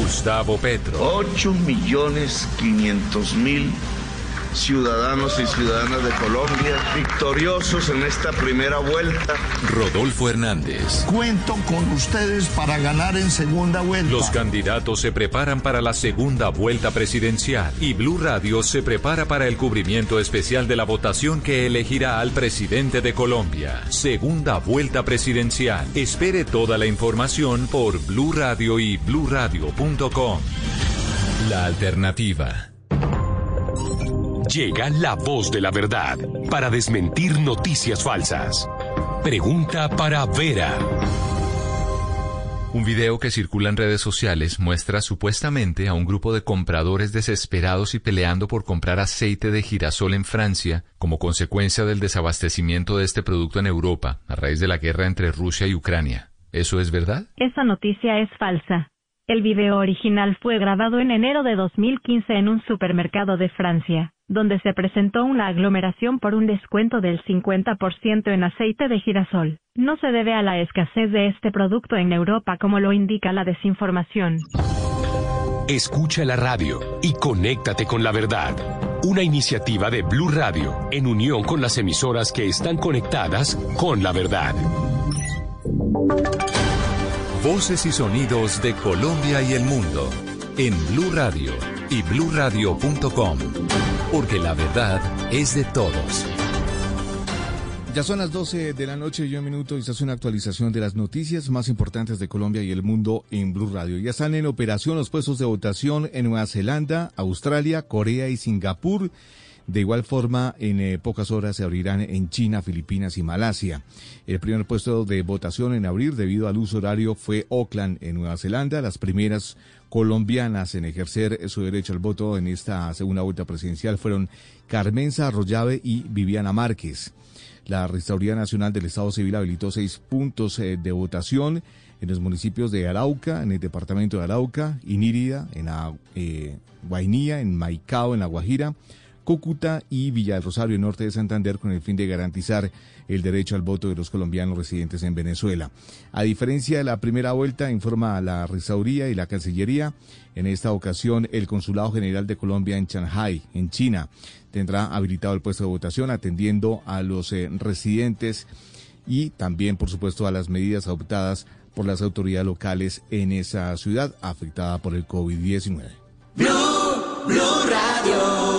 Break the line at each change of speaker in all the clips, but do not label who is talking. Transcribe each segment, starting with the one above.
Gustavo Petro.
8 millones 500 mil ciudadanos y ciudadanas de Colombia victoriosos en esta primera vuelta.
Rodolfo Hernández.
Cuento con ustedes para ganar en segunda vuelta.
Los candidatos se preparan para la segunda vuelta presidencial y Blue Radio se prepara para el cubrimiento especial de la votación que elegirá al presidente de Colombia. Segunda vuelta presidencial. Espere toda la información por Blue Radio y bluradio.com. La alternativa.
Llega la voz de la verdad para desmentir noticias falsas. Pregunta para Vera.
Un video que circula en redes sociales muestra supuestamente a un grupo de compradores desesperados y peleando por comprar aceite de girasol en Francia como consecuencia del desabastecimiento de este producto en Europa a raíz de la guerra entre Rusia y Ucrania. ¿Eso es verdad?
Esa noticia es falsa. El video original fue grabado en enero de 2015 en un supermercado de Francia, donde se presentó una aglomeración por un descuento del 50% en aceite de girasol. No se debe a la escasez de este producto en Europa como lo indica la desinformación.
Escucha la radio y conéctate con la verdad. Una iniciativa de Blue Radio en unión con las emisoras que están conectadas con la verdad.
Voces y sonidos de Colombia y el mundo en Blue Radio y bluradio.com, porque la verdad es de todos.
Ya son las 12 de la noche y un minuto y esta es una actualización de las noticias más importantes de Colombia y el mundo en Blue Radio. Ya están en operación los puestos de votación en Nueva Zelanda, Australia, Corea y Singapur. De igual forma, en eh, pocas horas se abrirán en China, Filipinas y Malasia. El primer puesto de votación en abrir debido al uso horario fue Auckland, en Nueva Zelanda. Las primeras colombianas en ejercer su derecho al voto en esta segunda vuelta presidencial fueron Carmenza Arroyave y Viviana Márquez. La Registraduría Nacional del Estado Civil habilitó seis puntos eh, de votación en los municipios de Arauca, en el departamento de Arauca, Inírida, en la, eh, Guainía, en Maicao, en La Guajira, Cúcuta y Villa del Rosario, norte de Santander, con el fin de garantizar el derecho al voto de los colombianos residentes en Venezuela. A diferencia de la primera vuelta, informa la Registraduría y la Cancillería, en esta ocasión el Consulado General de Colombia en Shanghai, en China, tendrá habilitado el puesto de votación atendiendo a los eh, residentes y también, por supuesto, a las medidas adoptadas por las autoridades locales en esa ciudad afectada por el COVID-19.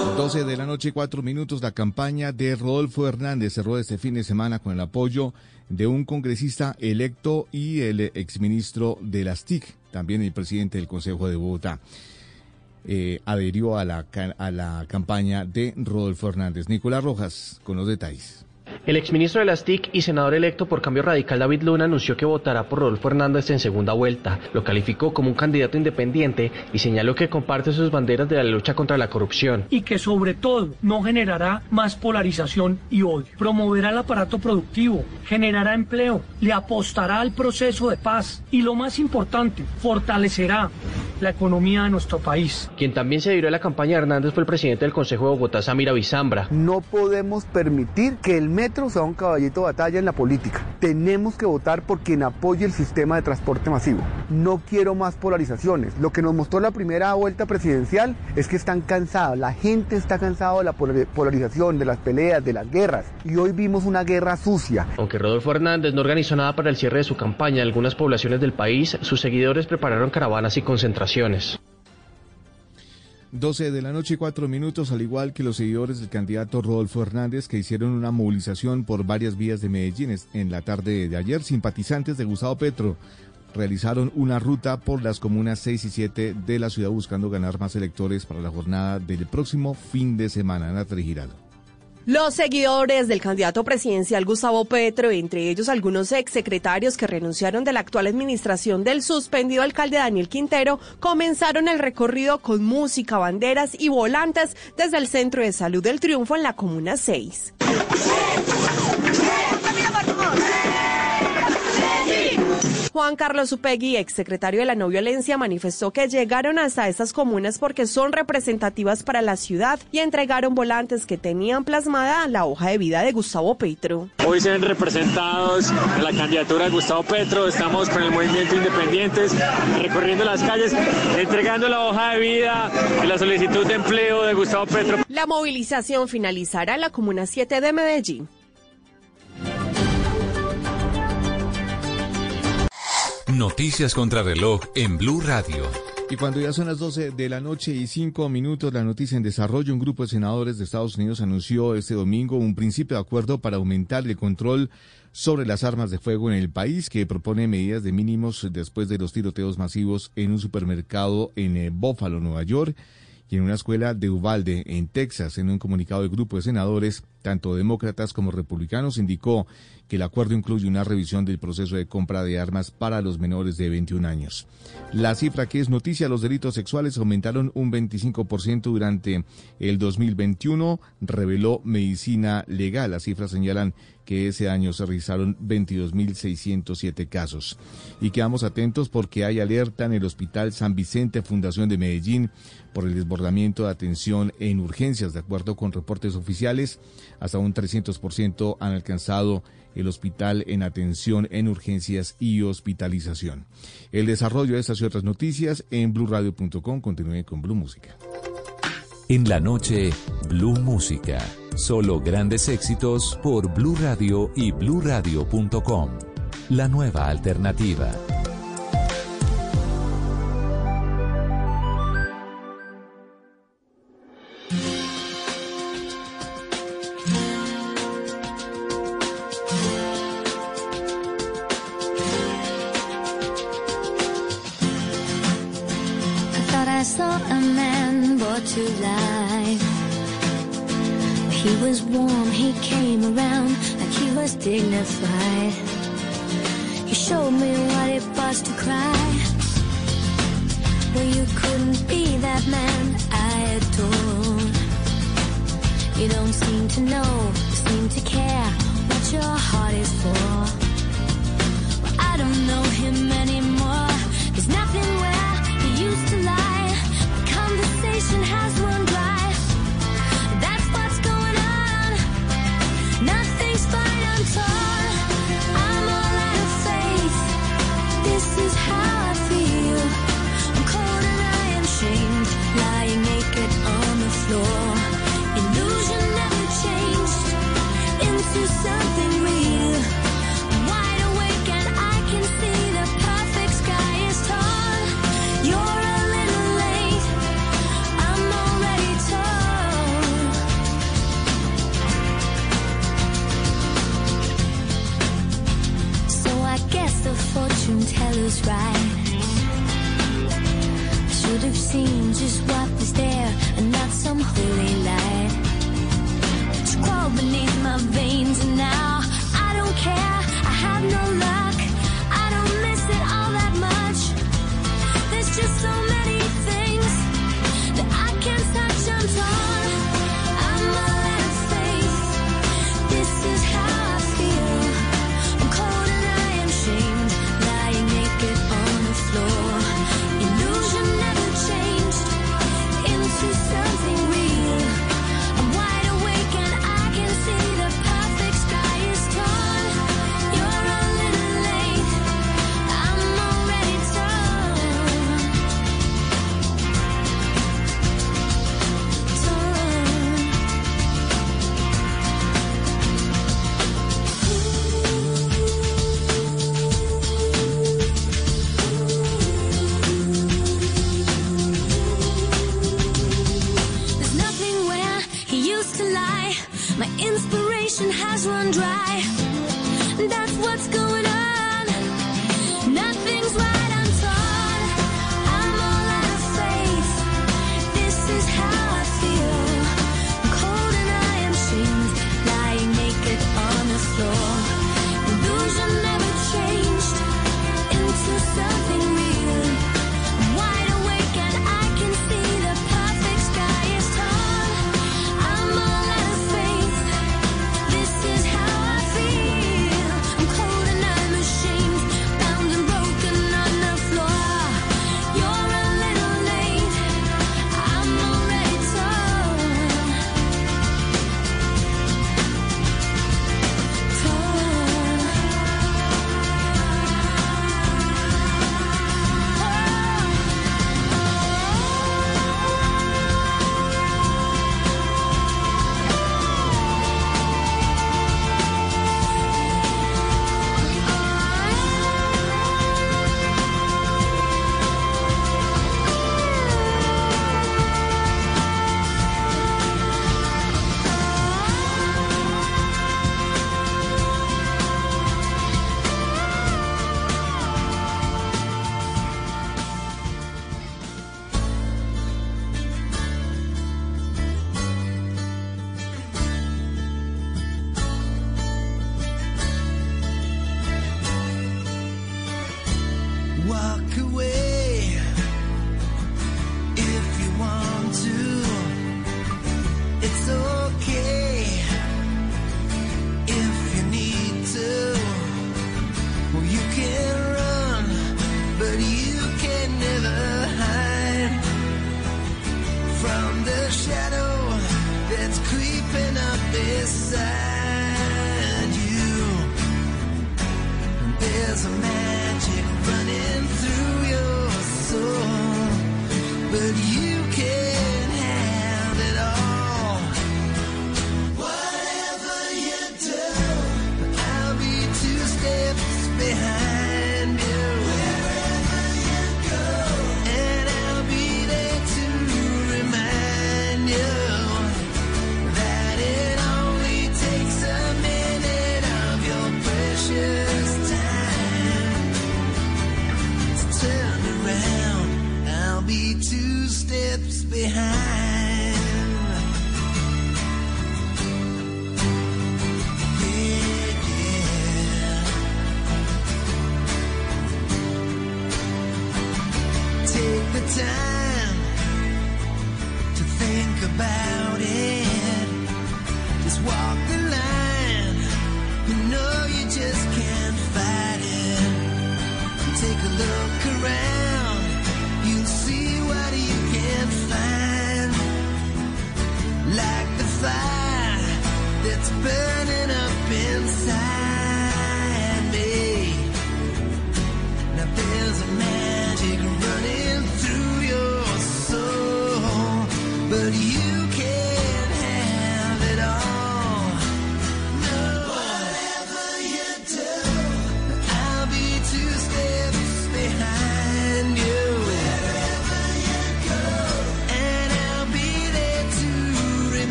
12 de la noche, cuatro minutos. La campaña de Rodolfo Hernández cerró este fin de semana con el apoyo de un congresista electo y el exministro de las TIC, también el presidente del Consejo de Bogotá. Eh, adherió a la, a la campaña de Rodolfo Hernández. Nicolás Rojas, con los detalles.
El exministro de las TIC y senador electo por Cambio Radical David Luna anunció que votará por Rodolfo Hernández en segunda vuelta. Lo calificó como un candidato independiente y señaló que comparte sus banderas de la lucha contra la corrupción.
Y que sobre todo no generará más polarización y odio. Promoverá el aparato productivo, generará empleo, le apostará al proceso de paz y lo más importante, fortalecerá la economía de nuestro país.
Quien también se adhirió a la campaña de Hernández fue el presidente del Consejo de Bogotá, Samira Bizambra.
No podemos permitir que el metro sea un caballito de batalla en la política. Tenemos que votar por quien apoye el sistema de transporte masivo. No quiero más polarizaciones. Lo que nos mostró la primera vuelta presidencial es que están cansados. La gente está cansada de la polarización, de las peleas, de las guerras. Y hoy vimos una guerra sucia.
Aunque Rodolfo Hernández no organizó nada para el cierre de su campaña en algunas poblaciones del país, sus seguidores prepararon caravanas y concentraciones
12 de la noche y 4 minutos, al igual que los seguidores del candidato Rodolfo Hernández, que hicieron una movilización por varias vías de Medellín en la tarde de ayer, simpatizantes de Gustavo Petro realizaron una ruta por las comunas 6 y 7 de la ciudad buscando ganar más electores para la jornada del próximo fin de semana. Natalie Giraldo.
Los seguidores del candidato presidencial Gustavo Petro, entre ellos algunos exsecretarios que renunciaron de la actual administración del suspendido alcalde Daniel Quintero, comenzaron el recorrido con música, banderas y volantes desde el Centro de Salud del Triunfo en la Comuna 6. Juan Carlos Upegui, exsecretario de la no violencia, manifestó que llegaron hasta estas comunas porque son representativas para la ciudad y entregaron volantes que tenían plasmada la hoja de vida de Gustavo Petro.
Hoy se ven representados en la candidatura de Gustavo Petro, estamos con el movimiento Independientes recorriendo las calles, entregando la hoja de vida y la solicitud de empleo de Gustavo Petro.
La movilización finalizará en la Comuna 7 de Medellín.
Noticias contra reloj en Blue Radio.
Y cuando ya son las 12 de la noche y 5 minutos, la noticia en desarrollo, un grupo de senadores de Estados Unidos anunció este domingo un principio de acuerdo para aumentar el control sobre las armas de fuego en el país, que propone medidas de mínimos después de los tiroteos masivos en un supermercado en eh, Buffalo, Nueva York y en una escuela de Uvalde, en Texas. En un comunicado del grupo de senadores, tanto demócratas como republicanos, indicó que el acuerdo incluye una revisión del proceso de compra de armas para los menores de 21 años. La cifra que es noticia, los delitos sexuales aumentaron un 25% durante el 2021, reveló Medicina Legal. Las cifras señalan que ese año se realizaron 22.607 casos. Y quedamos atentos porque hay alerta en el Hospital San Vicente Fundación de Medellín por el desbordamiento de atención en urgencias. De acuerdo con reportes oficiales, hasta un 300% han alcanzado el hospital en atención en urgencias y hospitalización. El desarrollo de estas y otras noticias en blurradio.com. Continúe con Blue Música.
En la noche, Blue Música. Solo grandes éxitos por Blue Radio y bluradio.com. La nueva alternativa.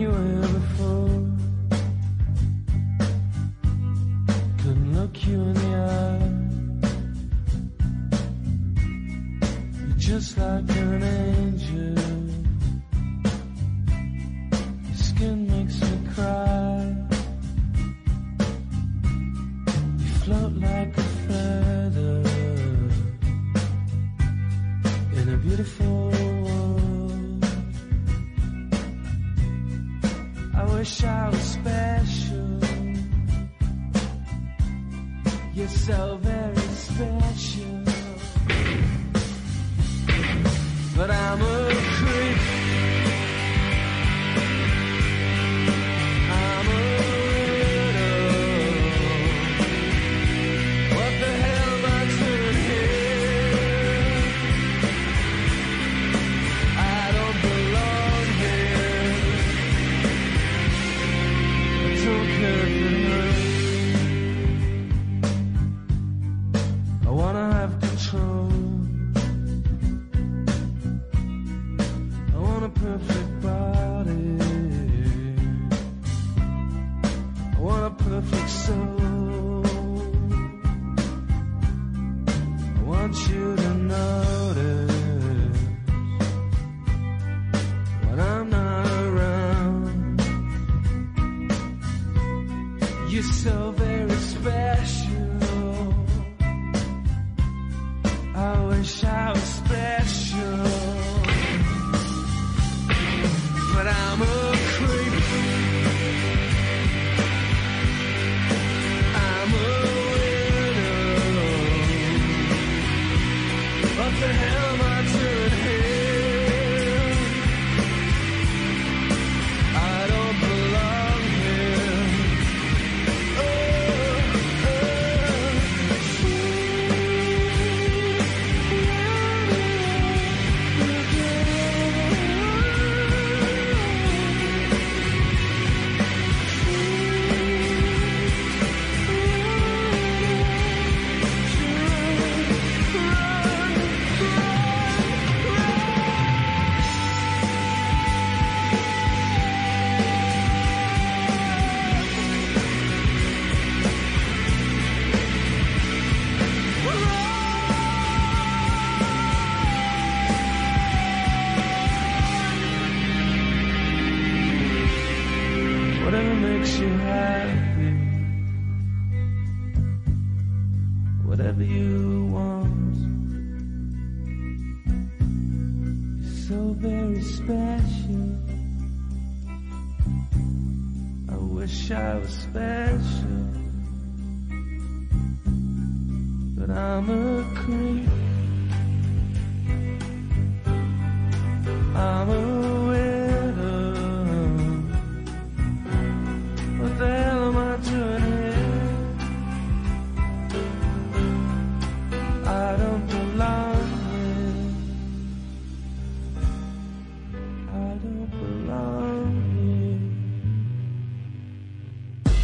continuing.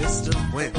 Mr. Wimp.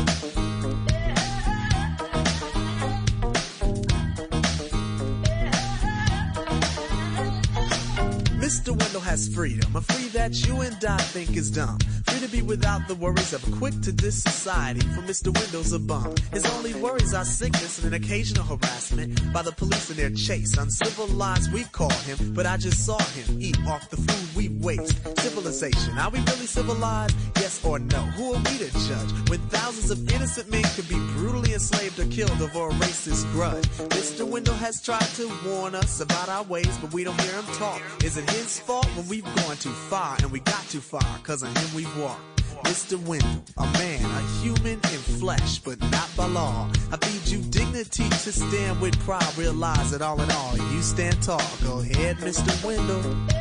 Mr. Wimp has freedom, a free that you and I think is dumb. Free to be without the worries of a quick to this society, for Mr. Wendell's a bum. His only worries are sickness and an occasional harassment by the police in their chase. Uncivilized, we call him, but I just saw him eat off the food we waste. Civilization, are we really civilized? Yes or no? Who are we to judge when thousands of innocent men could be brutally enslaved or killed over a racist grudge? Mr. Wendell has tried to warn us about our ways, but we don't hear him talk. Is it his fault when we've gone too far and we got too far? Cause of him we've walked. Mr. Wendell, a man, a human in flesh, but not by law. I feed you dignity to stand with pride. Realize that all in all, you stand tall. Go ahead, Mr. Wendell.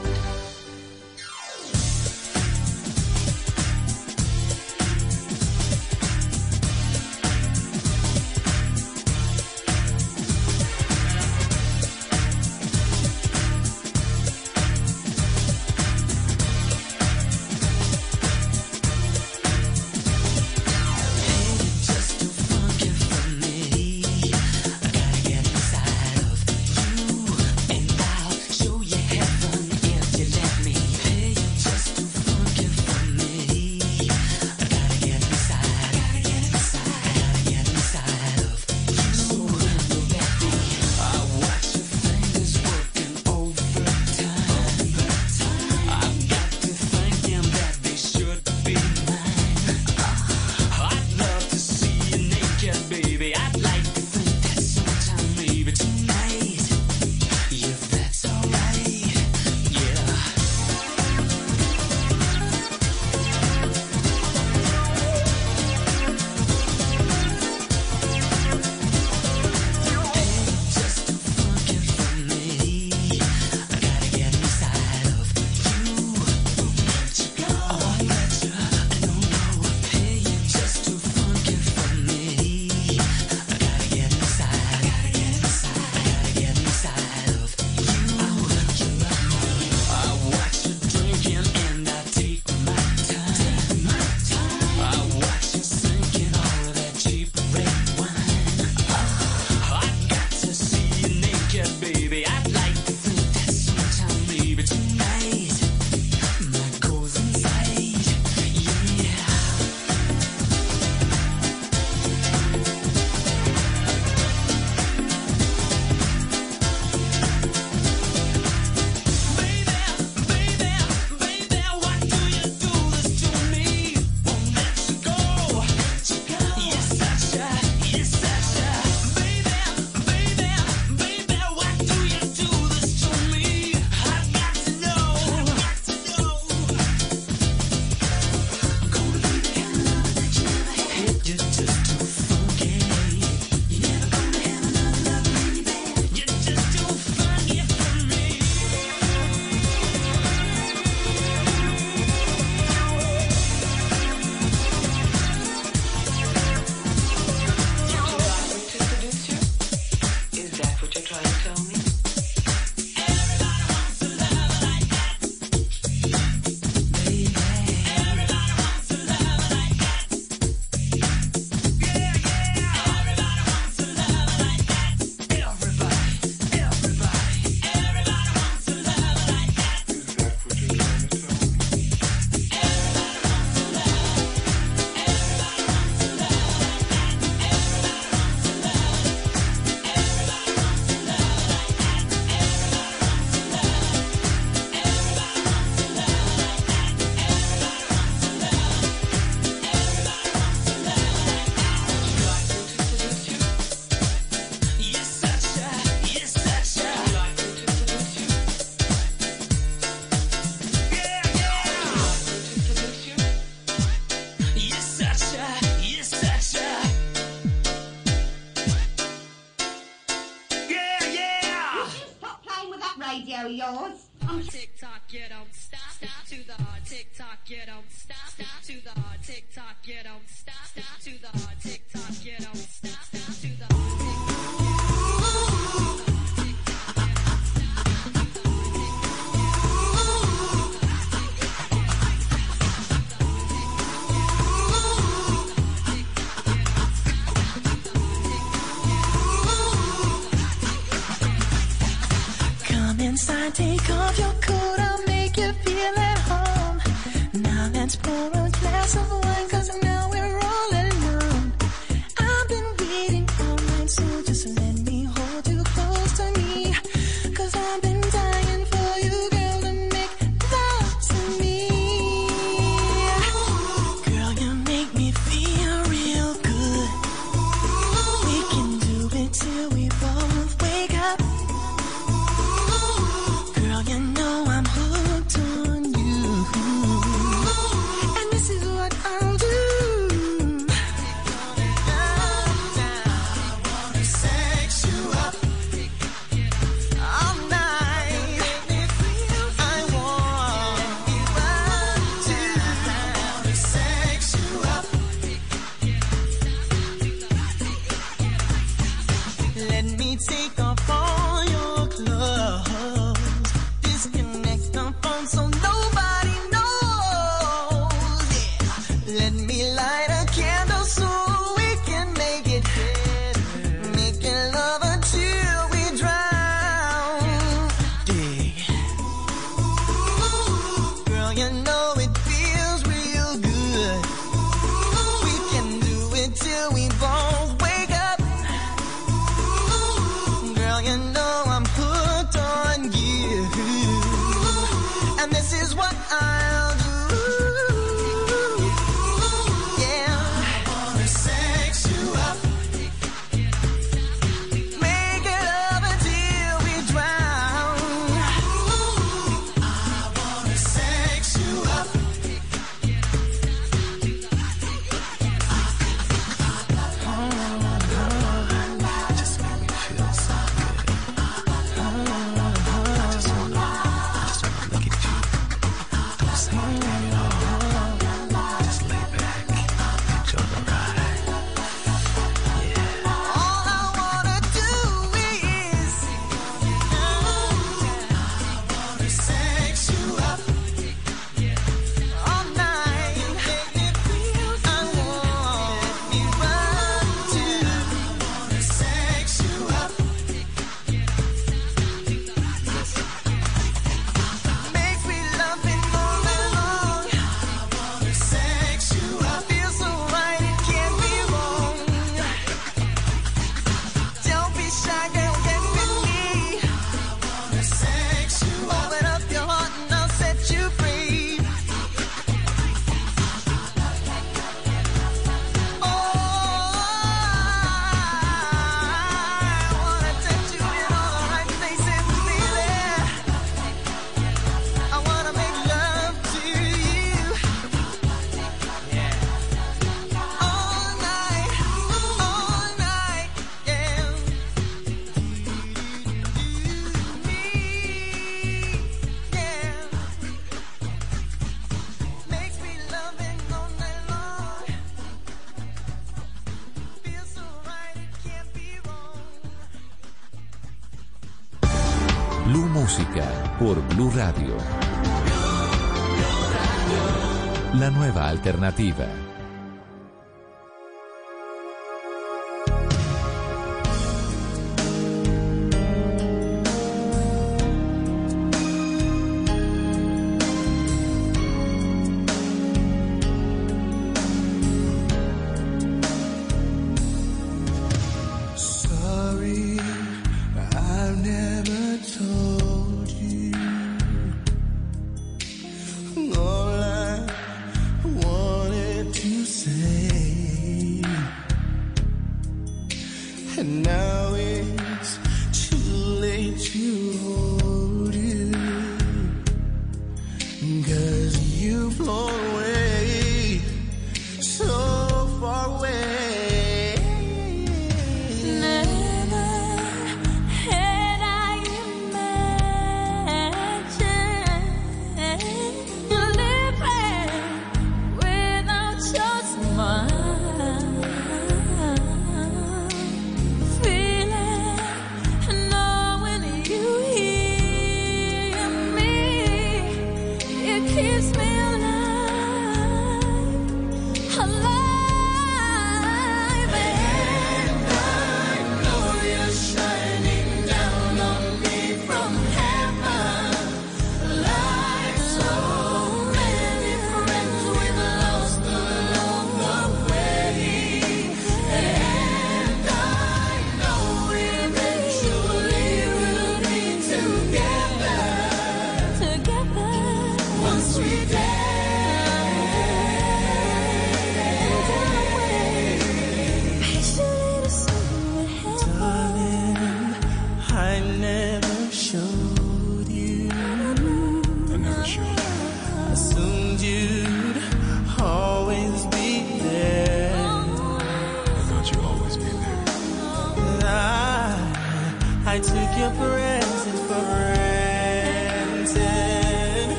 Alternativa.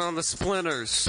on the splinters.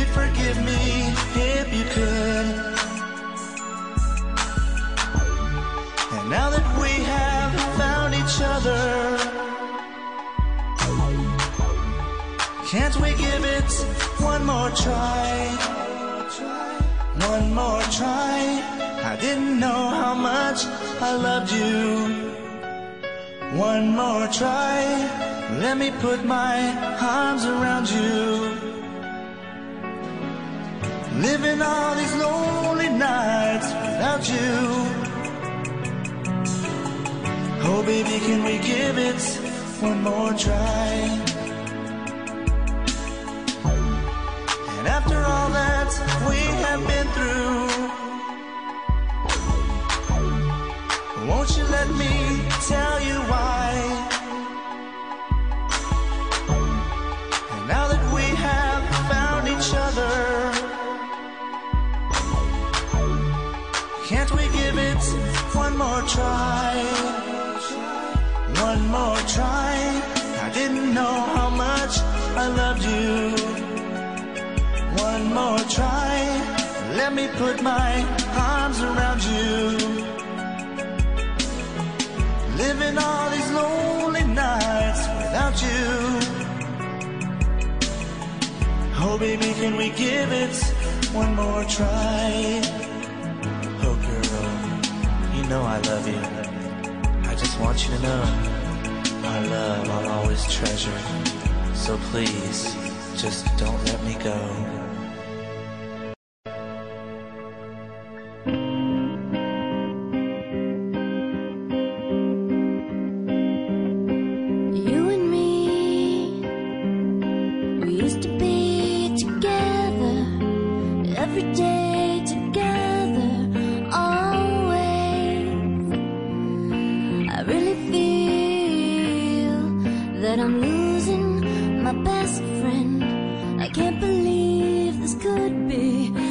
You'd forgive me if you could. And now that we have found each other, can't we give it one more try? One more try. I didn't know how much I loved you. One more try. Let me put my arms around you. Living all these lonely nights without you. Oh, baby, can we give it one more try? And after all that we have been through, won't you let me tell you why? Try? One more try. I didn't know how much I loved you. One more try. Let me put my arms around you. Living all these lonely nights without you. Oh, baby, can we give it one more try? Know I love you. I just want you to know our love I'll always treasure. So please, just don't let me go.
Best friend. I can't believe this could be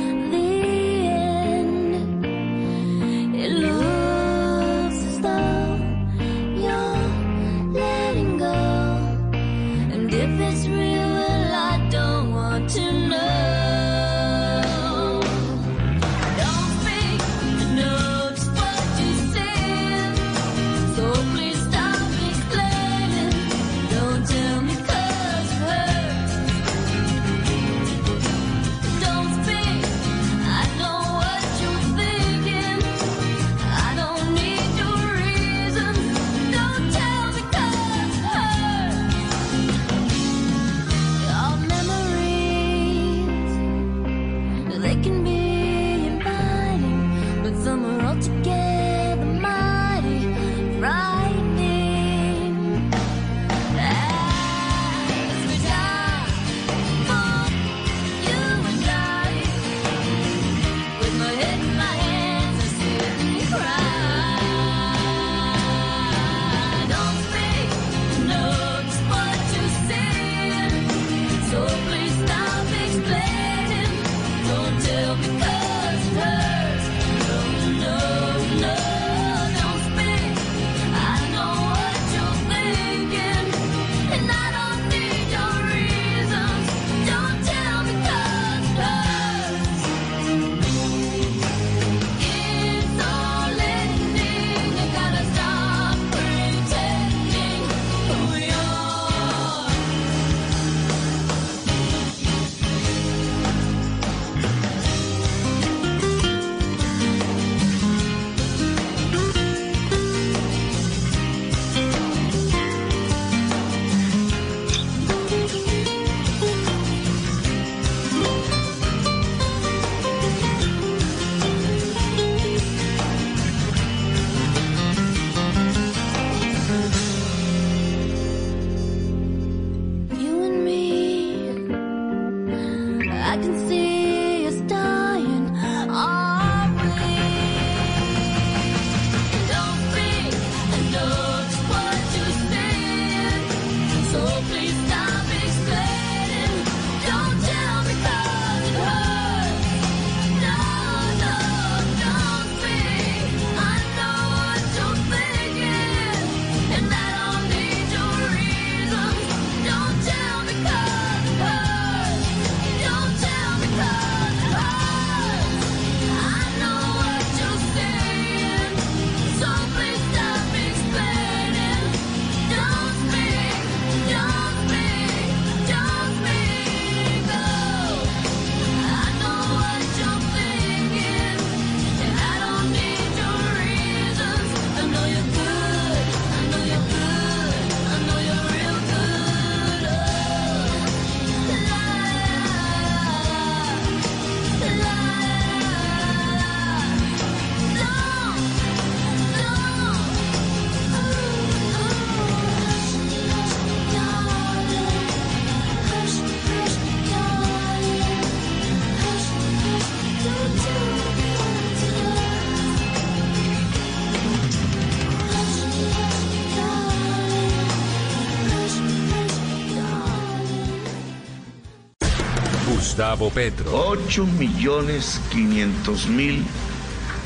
Gustavo Petro.
8 millones 500 mil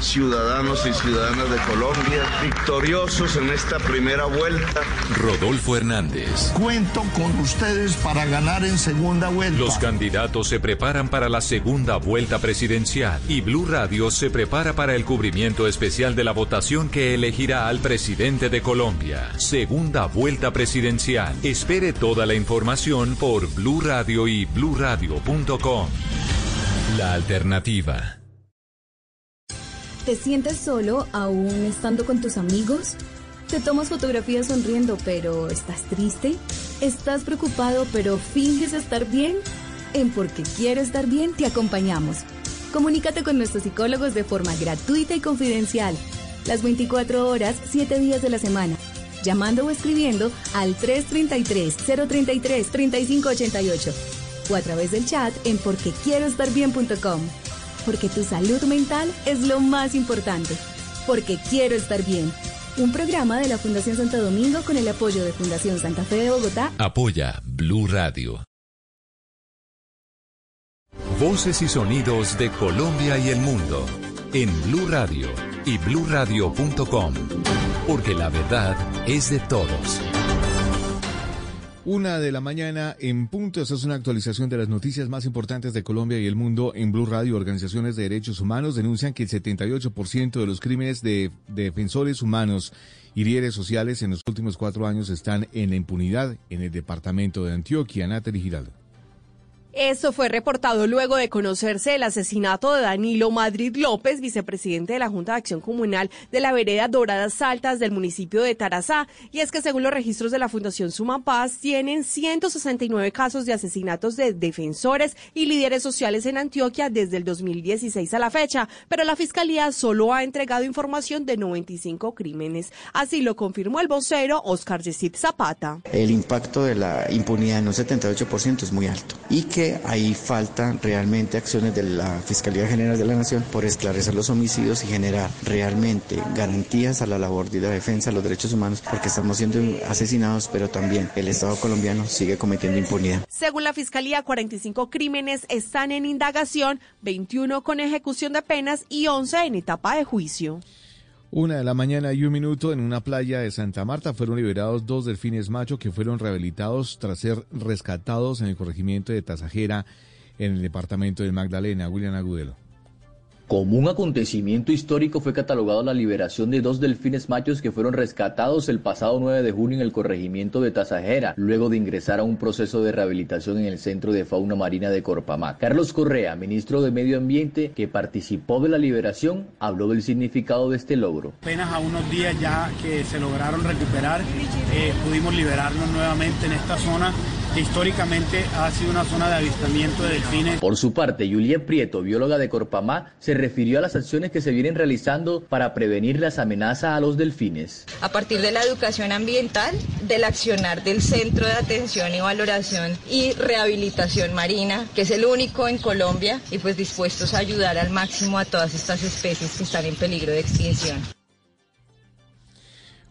ciudadanos y ciudadanas de Colombia victoriosos en esta primera vuelta.
Rodolfo Hernández.
Cuento con ustedes para ganar en segunda vuelta.
Los candidatos se preparan para la segunda vuelta presidencial y Blue Radio se prepara para el cubrimiento especial de la votación que elegirá al presidente de Colombia. Segunda vuelta presidencial. Espere toda la información por Blue Radio y bluradio.com. La alternativa.
¿Te sientes solo aún estando con tus amigos? ¿Te tomas fotografías sonriendo pero estás triste? ¿Estás preocupado pero finges estar bien? En Porque Quiero Estar Bien te acompañamos. Comunícate con nuestros psicólogos de forma gratuita y confidencial. Las 24 horas, 7 días de la semana. Llamando o escribiendo al 333-033-3588 o a través del chat en porquequieroestarbien.com. Porque tu salud mental es lo más importante. Porque quiero estar bien. Un programa de la Fundación Santo Domingo con el apoyo de Fundación Santa Fe de Bogotá.
Apoya Blue Radio. Voces y sonidos de Colombia y el mundo en Blue Radio y bluradio.com. Porque la verdad es de todos.
Una de la mañana en punto. Esta es una actualización de las noticias más importantes de Colombia y el mundo en Blue Radio. Organizaciones de derechos humanos denuncian que el 78% de los crímenes de, de defensores humanos y líderes sociales en los últimos cuatro años están en la impunidad en el departamento de Antioquia. Natalie Giraldo.
Esto fue reportado luego de conocerse el asesinato de Danilo Madrid López, vicepresidente de la Junta de Acción Comunal de la vereda Doradas Altas del municipio de Tarazá. Y es que según los registros de la Fundación Suma Paz, tienen 169 casos de asesinatos de defensores y líderes sociales en Antioquia desde el 2016 a la fecha, pero la Fiscalía solo ha entregado información de 95 crímenes. Así lo confirmó el vocero Oscar Yesid Zapata.
El impacto de la impunidad en un 78% es muy alto y que ahí faltan realmente acciones de la Fiscalía General de la Nación por esclarecer los homicidios y generar realmente garantías a la labor de la defensa de los derechos humanos porque estamos siendo asesinados, pero también el Estado colombiano sigue cometiendo impunidad.
Según la Fiscalía, 45 crímenes están en indagación, 21 con ejecución de penas y 11 en etapa de juicio.
Una de la mañana y un minuto en una playa de Santa Marta fueron liberados dos delfines macho que fueron rehabilitados tras ser rescatados en el corregimiento de Tasajera en el departamento de Magdalena. William Agudelo.
Como un acontecimiento histórico fue catalogado la liberación de dos delfines machos que fueron rescatados el pasado 9 de junio en el corregimiento de Tasajera, luego de ingresar a un proceso de rehabilitación en el Centro de Fauna Marina de Corpamac. Carlos Correa, ministro de Medio Ambiente, que participó de la liberación, habló del significado de este logro.
Apenas a unos días ya que se lograron recuperar, eh, pudimos liberarnos nuevamente en esta zona que históricamente ha sido una zona de avistamiento de delfines.
Por su parte, Juliet Prieto, bióloga de Corpamá, se refirió a las acciones que se vienen realizando para prevenir las amenazas a los delfines.
A partir de la educación ambiental, del accionar del Centro de Atención y Valoración y Rehabilitación Marina, que es el único en Colombia, y pues dispuestos a ayudar al máximo a todas estas especies que están en peligro de extinción.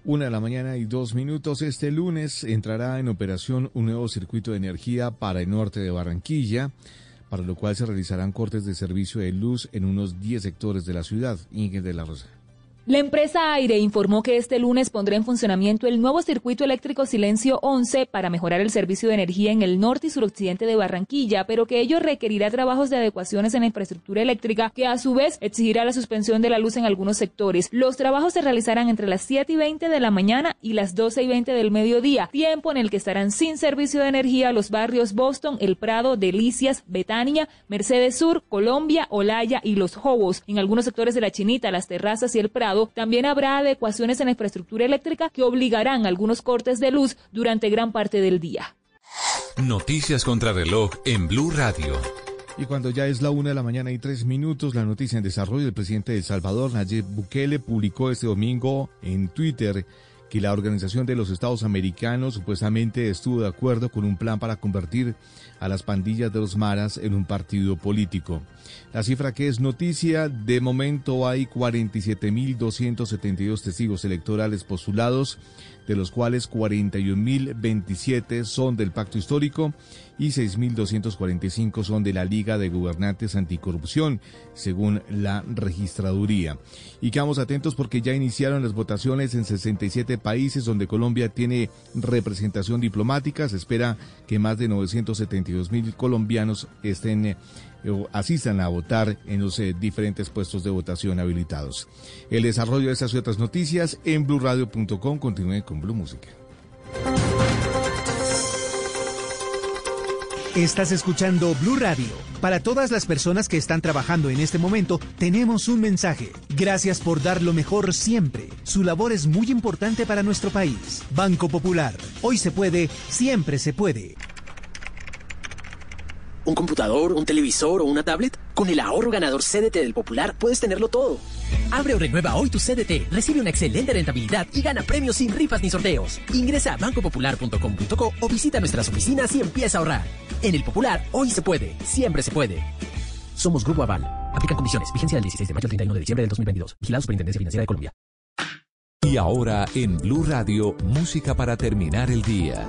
Una de la mañana y dos minutos. Este lunes entrará en operación un nuevo circuito de energía para el norte de Barranquilla, para lo cual se realizarán cortes de servicio de luz en unos 10 sectores de la ciudad. Inge de la Rosa.
La empresa Aire informó que este lunes pondrá en funcionamiento el nuevo circuito eléctrico Silencio 11 para mejorar el servicio de energía en el norte y suroccidente de Barranquilla, pero que ello requerirá trabajos de adecuaciones en la infraestructura eléctrica, que a su vez exigirá la suspensión de la luz en algunos sectores. Los trabajos se realizarán entre las 7 y 20 de la mañana y las 12 y 20 del mediodía, tiempo en el que estarán sin servicio de energía los barrios Boston, El Prado, Delicias, Betania, Mercedes Sur, Colombia, Olaya y Los Jobos. En algunos sectores de la Chinita, las terrazas y El Prado también habrá adecuaciones en la infraestructura eléctrica que obligarán algunos cortes de luz durante gran parte del día.
Noticias contra reloj en Blue Radio.
Y cuando ya es la una de la mañana y tres minutos, la noticia en desarrollo del presidente de El Salvador, Nayib Bukele, publicó este domingo en Twitter que la Organización de los Estados Americanos supuestamente estuvo de acuerdo con un plan para convertir a las pandillas de los maras en un partido político. La cifra que es noticia, de momento hay 47.272 testigos electorales postulados, de los cuales 41.027 son del pacto histórico y 6.245 son de la Liga de Gobernantes Anticorrupción, según la registraduría. Y quedamos atentos porque ya iniciaron las votaciones en 67 países donde Colombia tiene representación diplomática. Se espera que más de 972 mil colombianos estén eh, asistan a votar en los eh, diferentes puestos de votación habilitados. El desarrollo de estas y otras noticias en blurradio.com. Continúe con Blue Música.
Estás escuchando Blue Radio. Para todas las personas que están trabajando en este momento, tenemos un mensaje. Gracias por dar lo mejor siempre. Su labor es muy importante para nuestro país. Banco Popular. Hoy se puede, siempre se puede.
¿Un computador, un televisor o una tablet? Con el ahorro ganador CDT del Popular puedes tenerlo todo.
Abre o renueva hoy tu CDT, recibe una excelente rentabilidad y gana premios sin rifas ni sorteos. Ingresa a bancopopular.com.co o visita nuestras oficinas y empieza a ahorrar. En el Popular, hoy se puede, siempre se puede. Somos Grupo Aval. Aplican condiciones. Vigencia del 16 de mayo al 31 de diciembre del 2022. Vigilado Superintendencia Financiera de Colombia.
Y ahora en Blue Radio, música para terminar el día.